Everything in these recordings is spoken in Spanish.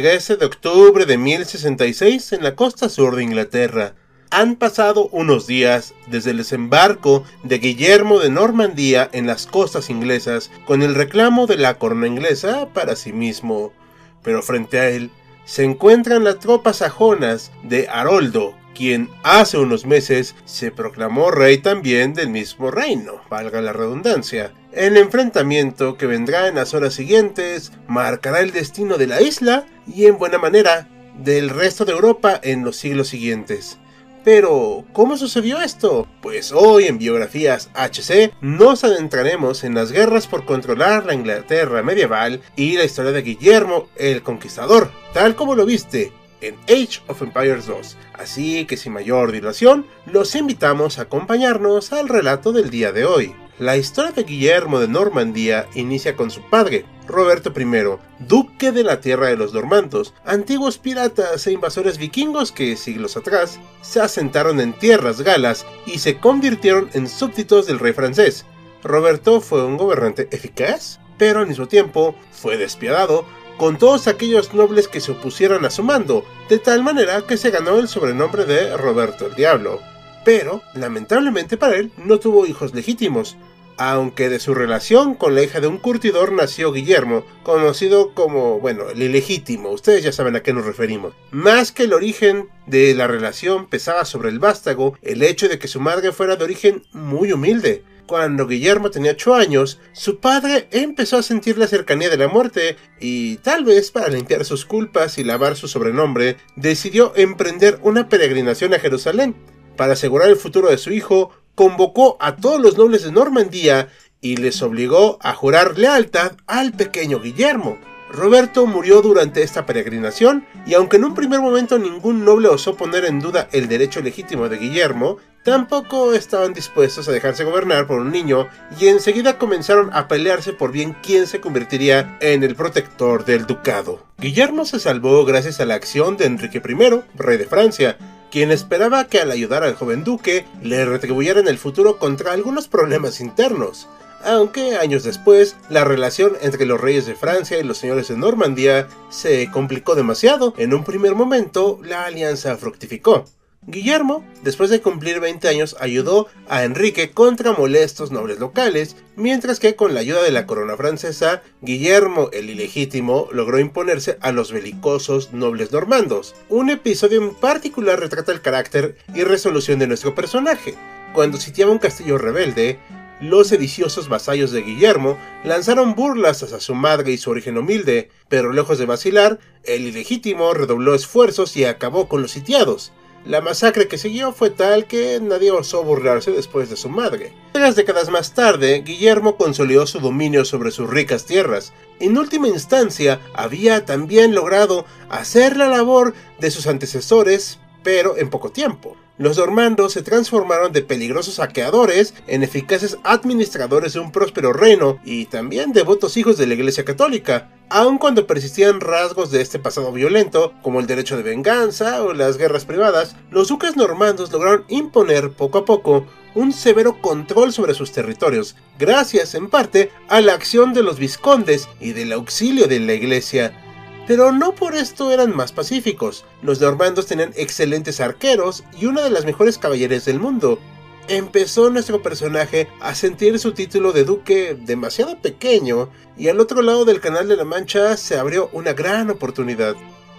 13 de octubre de 1066 en la costa sur de Inglaterra. Han pasado unos días desde el desembarco de Guillermo de Normandía en las costas inglesas con el reclamo de la corona inglesa para sí mismo. Pero frente a él se encuentran las tropas sajonas de Haroldo, quien hace unos meses se proclamó rey también del mismo reino, valga la redundancia. El enfrentamiento que vendrá en las horas siguientes marcará el destino de la isla y en buena manera del resto de Europa en los siglos siguientes. Pero, ¿cómo sucedió esto? Pues hoy en Biografías HC nos adentraremos en las guerras por controlar la Inglaterra medieval y la historia de Guillermo el Conquistador, tal como lo viste en Age of Empires 2. Así que sin mayor dilación, los invitamos a acompañarnos al relato del día de hoy. La historia de Guillermo de Normandía inicia con su padre, Roberto I, duque de la tierra de los normandos, antiguos piratas e invasores vikingos que siglos atrás se asentaron en tierras galas y se convirtieron en súbditos del rey francés. Roberto fue un gobernante eficaz, pero al mismo tiempo fue despiadado con todos aquellos nobles que se opusieran a su mando, de tal manera que se ganó el sobrenombre de Roberto el Diablo. Pero, lamentablemente para él, no tuvo hijos legítimos, aunque de su relación con la hija de un curtidor nació Guillermo, conocido como, bueno, el ilegítimo, ustedes ya saben a qué nos referimos. Más que el origen de la relación pesaba sobre el vástago el hecho de que su madre fuera de origen muy humilde, cuando Guillermo tenía 8 años, su padre empezó a sentir la cercanía de la muerte y tal vez para limpiar sus culpas y lavar su sobrenombre, decidió emprender una peregrinación a Jerusalén. Para asegurar el futuro de su hijo, convocó a todos los nobles de Normandía y les obligó a jurar lealtad al pequeño Guillermo. Roberto murió durante esta peregrinación y aunque en un primer momento ningún noble osó poner en duda el derecho legítimo de Guillermo, tampoco estaban dispuestos a dejarse gobernar por un niño y enseguida comenzaron a pelearse por bien quién se convertiría en el protector del ducado. Guillermo se salvó gracias a la acción de Enrique I, rey de Francia, quien esperaba que al ayudar al joven duque le retribuyera en el futuro contra algunos problemas internos. Aunque años después, la relación entre los reyes de Francia y los señores de Normandía se complicó demasiado. En un primer momento, la alianza fructificó. Guillermo, después de cumplir 20 años, ayudó a Enrique contra molestos nobles locales, mientras que con la ayuda de la corona francesa, Guillermo el ilegítimo logró imponerse a los belicosos nobles normandos. Un episodio en particular retrata el carácter y resolución de nuestro personaje. Cuando sitiaba un castillo rebelde, los sediciosos vasallos de Guillermo lanzaron burlas hacia su madre y su origen humilde, pero lejos de vacilar, el ilegítimo redobló esfuerzos y acabó con los sitiados. La masacre que siguió fue tal que nadie osó burlarse después de su madre. Tres décadas más tarde, Guillermo consolidó su dominio sobre sus ricas tierras. En última instancia, había también logrado hacer la labor de sus antecesores, pero en poco tiempo. Los normandos se transformaron de peligrosos saqueadores en eficaces administradores de un próspero reino y también devotos hijos de la Iglesia Católica, aun cuando persistían rasgos de este pasado violento, como el derecho de venganza o las guerras privadas, los duques normandos lograron imponer poco a poco un severo control sobre sus territorios, gracias en parte a la acción de los vizcondes y del auxilio de la Iglesia. Pero no por esto eran más pacíficos. Los normandos tenían excelentes arqueros y una de las mejores caballerías del mundo. empezó nuestro personaje a sentir su título de duque demasiado pequeño y al otro lado del Canal de la Mancha se abrió una gran oportunidad.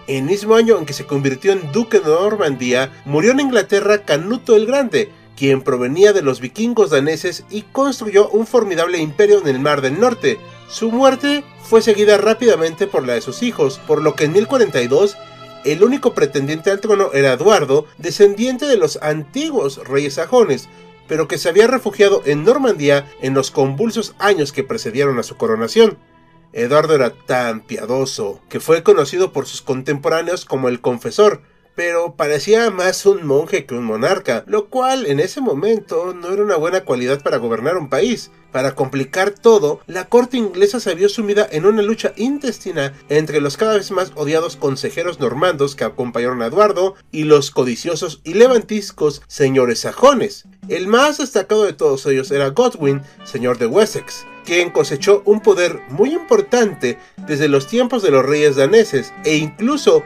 El mismo año en que se convirtió en duque de Normandía, murió en Inglaterra Canuto el Grande, quien provenía de los vikingos daneses y construyó un formidable imperio en el Mar del Norte. Su muerte fue seguida rápidamente por la de sus hijos, por lo que en 1042 el único pretendiente al trono era Eduardo, descendiente de los antiguos reyes sajones, pero que se había refugiado en Normandía en los convulsos años que precedieron a su coronación. Eduardo era tan piadoso que fue conocido por sus contemporáneos como el confesor, pero parecía más un monje que un monarca, lo cual en ese momento no era una buena cualidad para gobernar un país. Para complicar todo, la corte inglesa se vio sumida en una lucha intestina entre los cada vez más odiados consejeros normandos que acompañaron a Eduardo y los codiciosos y levantiscos señores sajones. El más destacado de todos ellos era Godwin, señor de Wessex, quien cosechó un poder muy importante desde los tiempos de los reyes daneses e incluso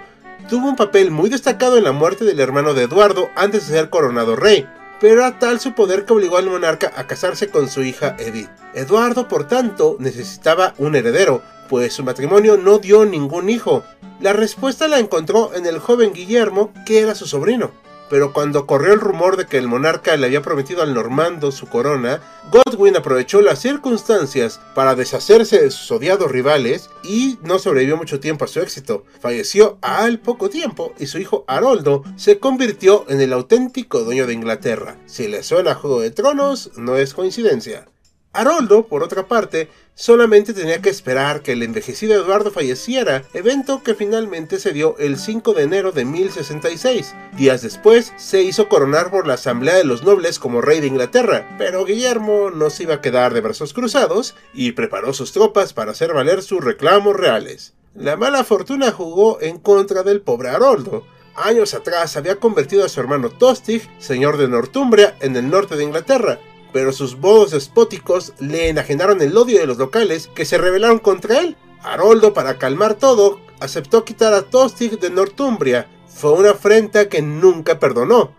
tuvo un papel muy destacado en la muerte del hermano de Eduardo antes de ser coronado rey pero era tal su poder que obligó al monarca a casarse con su hija Edith. Eduardo, por tanto, necesitaba un heredero, pues su matrimonio no dio ningún hijo. La respuesta la encontró en el joven Guillermo, que era su sobrino pero cuando corrió el rumor de que el monarca le había prometido al normando su corona, Godwin aprovechó las circunstancias para deshacerse de sus odiados rivales y no sobrevivió mucho tiempo a su éxito. Falleció al poco tiempo y su hijo Haroldo se convirtió en el auténtico dueño de Inglaterra. Si le suena Juego de Tronos, no es coincidencia. Haroldo, por otra parte, solamente tenía que esperar que el envejecido Eduardo falleciera, evento que finalmente se dio el 5 de enero de 1066. Días después, se hizo coronar por la Asamblea de los Nobles como rey de Inglaterra, pero Guillermo no se iba a quedar de brazos cruzados y preparó sus tropas para hacer valer sus reclamos reales. La mala fortuna jugó en contra del pobre Haroldo. Años atrás había convertido a su hermano Tostig, señor de Northumbria, en el norte de Inglaterra, pero sus modos despóticos le enajenaron el odio de los locales que se rebelaron contra él. Haroldo, para calmar todo, aceptó quitar a Tostig de Northumbria. Fue una afrenta que nunca perdonó.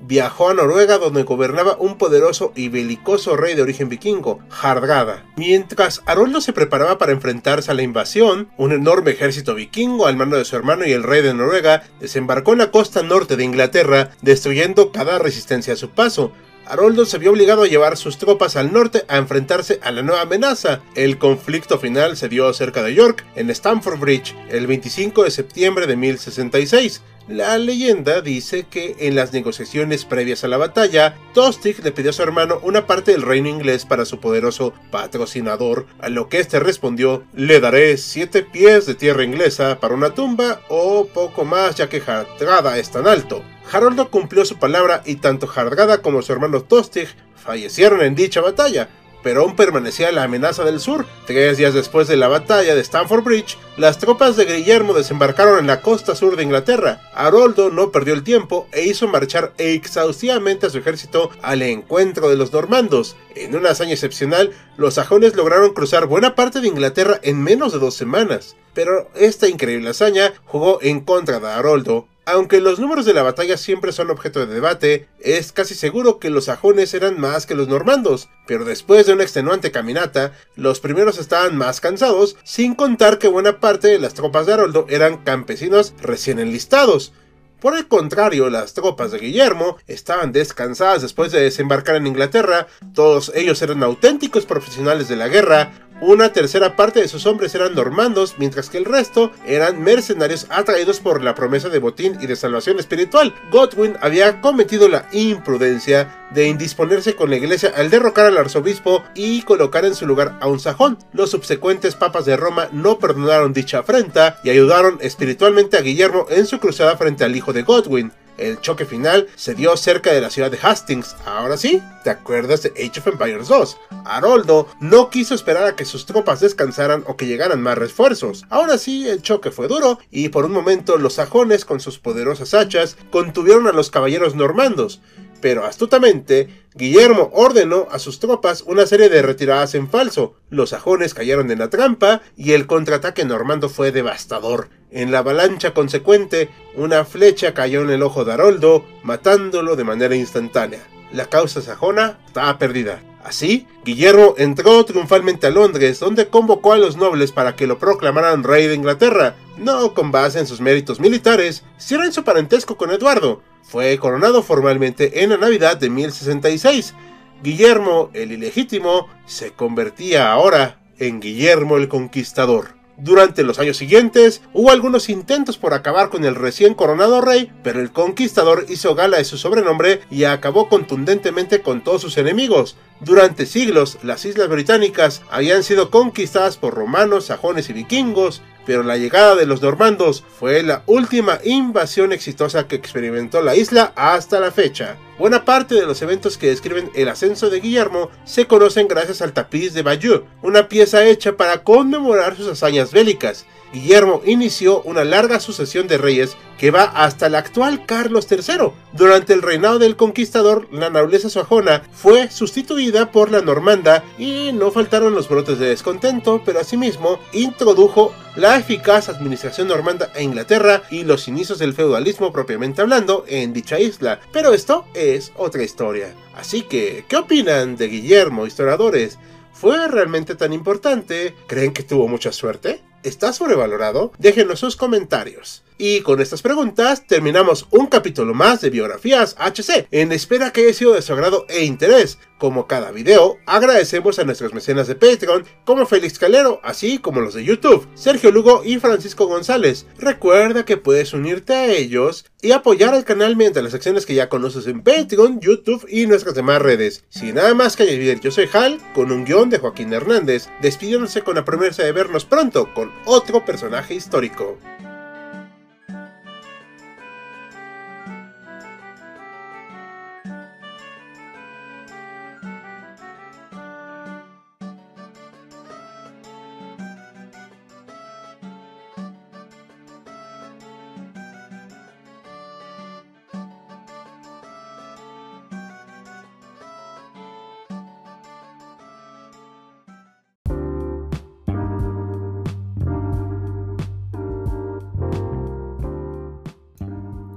Viajó a Noruega donde gobernaba un poderoso y belicoso rey de origen vikingo, Hardrada. Mientras Haroldo se preparaba para enfrentarse a la invasión, un enorme ejército vikingo al mando de su hermano y el rey de Noruega desembarcó en la costa norte de Inglaterra, destruyendo cada resistencia a su paso. Haroldo se vio obligado a llevar sus tropas al norte a enfrentarse a la nueva amenaza. El conflicto final se dio cerca de York, en Stamford Bridge, el 25 de septiembre de 1066. La leyenda dice que en las negociaciones previas a la batalla, Tostig le pidió a su hermano una parte del reino inglés para su poderoso patrocinador, a lo que éste respondió, le daré siete pies de tierra inglesa para una tumba o poco más ya que Hardrada es tan alto. Haroldo cumplió su palabra y tanto Hardrada como su hermano Tostig fallecieron en dicha batalla, pero aún permanecía la amenaza del sur. Tres días después de la batalla de Stamford Bridge, las tropas de Guillermo desembarcaron en la costa sur de Inglaterra. Haroldo no perdió el tiempo e hizo marchar exhaustivamente a su ejército al encuentro de los normandos. En una hazaña excepcional, los sajones lograron cruzar buena parte de Inglaterra en menos de dos semanas. Pero esta increíble hazaña jugó en contra de Haroldo, aunque los números de la batalla siempre son objeto de debate, es casi seguro que los sajones eran más que los normandos, pero después de una extenuante caminata, los primeros estaban más cansados, sin contar que buena parte de las tropas de Haroldo eran campesinos recién enlistados. Por el contrario, las tropas de Guillermo estaban descansadas después de desembarcar en Inglaterra, todos ellos eran auténticos profesionales de la guerra, una tercera parte de sus hombres eran normandos, mientras que el resto eran mercenarios atraídos por la promesa de botín y de salvación espiritual. Godwin había cometido la imprudencia de indisponerse con la iglesia al derrocar al arzobispo y colocar en su lugar a un sajón. Los subsecuentes papas de Roma no perdonaron dicha afrenta y ayudaron espiritualmente a Guillermo en su cruzada frente al hijo de Godwin. El choque final se dio cerca de la ciudad de Hastings. Ahora sí, ¿te acuerdas de Age of Empires 2? Haroldo no quiso esperar a que sus tropas descansaran o que llegaran más refuerzos. Ahora sí, el choque fue duro y por un momento los sajones con sus poderosas hachas contuvieron a los caballeros normandos pero astutamente, Guillermo ordenó a sus tropas una serie de retiradas en falso. Los sajones cayeron en la trampa y el contraataque normando fue devastador. En la avalancha consecuente, una flecha cayó en el ojo de Haroldo, matándolo de manera instantánea. la causa sajona estaba perdida. Así, Guillermo entró triunfalmente a Londres, donde convocó a los nobles para que lo proclamaran rey de Inglaterra, no con base en sus méritos militares, sino en su parentesco con Eduardo. Fue coronado formalmente en la Navidad de 1066. Guillermo, el ilegítimo, se convertía ahora en Guillermo el Conquistador. Durante los años siguientes hubo algunos intentos por acabar con el recién coronado rey, pero el conquistador hizo gala de su sobrenombre y acabó contundentemente con todos sus enemigos. Durante siglos, las islas británicas habían sido conquistadas por romanos, sajones y vikingos, pero la llegada de los normandos fue la última invasión exitosa que experimentó la isla hasta la fecha. Buena parte de los eventos que describen el ascenso de Guillermo se conocen gracias al tapiz de Bayeux, una pieza hecha para conmemorar sus hazañas bélicas. Guillermo inició una larga sucesión de reyes que va hasta el actual Carlos III. Durante el reinado del conquistador, la nobleza sajona fue sustituida por la normanda y no faltaron los brotes de descontento, pero asimismo introdujo la eficaz administración normanda a Inglaterra y los inicios del feudalismo propiamente hablando en dicha isla. Pero esto es otra historia. Así que, ¿qué opinan de Guillermo, historiadores? ¿Fue realmente tan importante? ¿Creen que tuvo mucha suerte? ¿Está sobrevalorado? Déjenos sus comentarios. Y con estas preguntas terminamos un capítulo más de Biografías HC, en espera que haya sido de su agrado e interés. Como cada video, agradecemos a nuestros mecenas de Patreon, como Félix Calero, así como los de YouTube, Sergio Lugo y Francisco González. Recuerda que puedes unirte a ellos y apoyar al canal mediante las acciones que ya conoces en Patreon, YouTube y nuestras demás redes. Sin nada más que añadir, yo soy Hal, con un guion de Joaquín Hernández, despidiéndose con la promesa de vernos pronto con otro personaje histórico.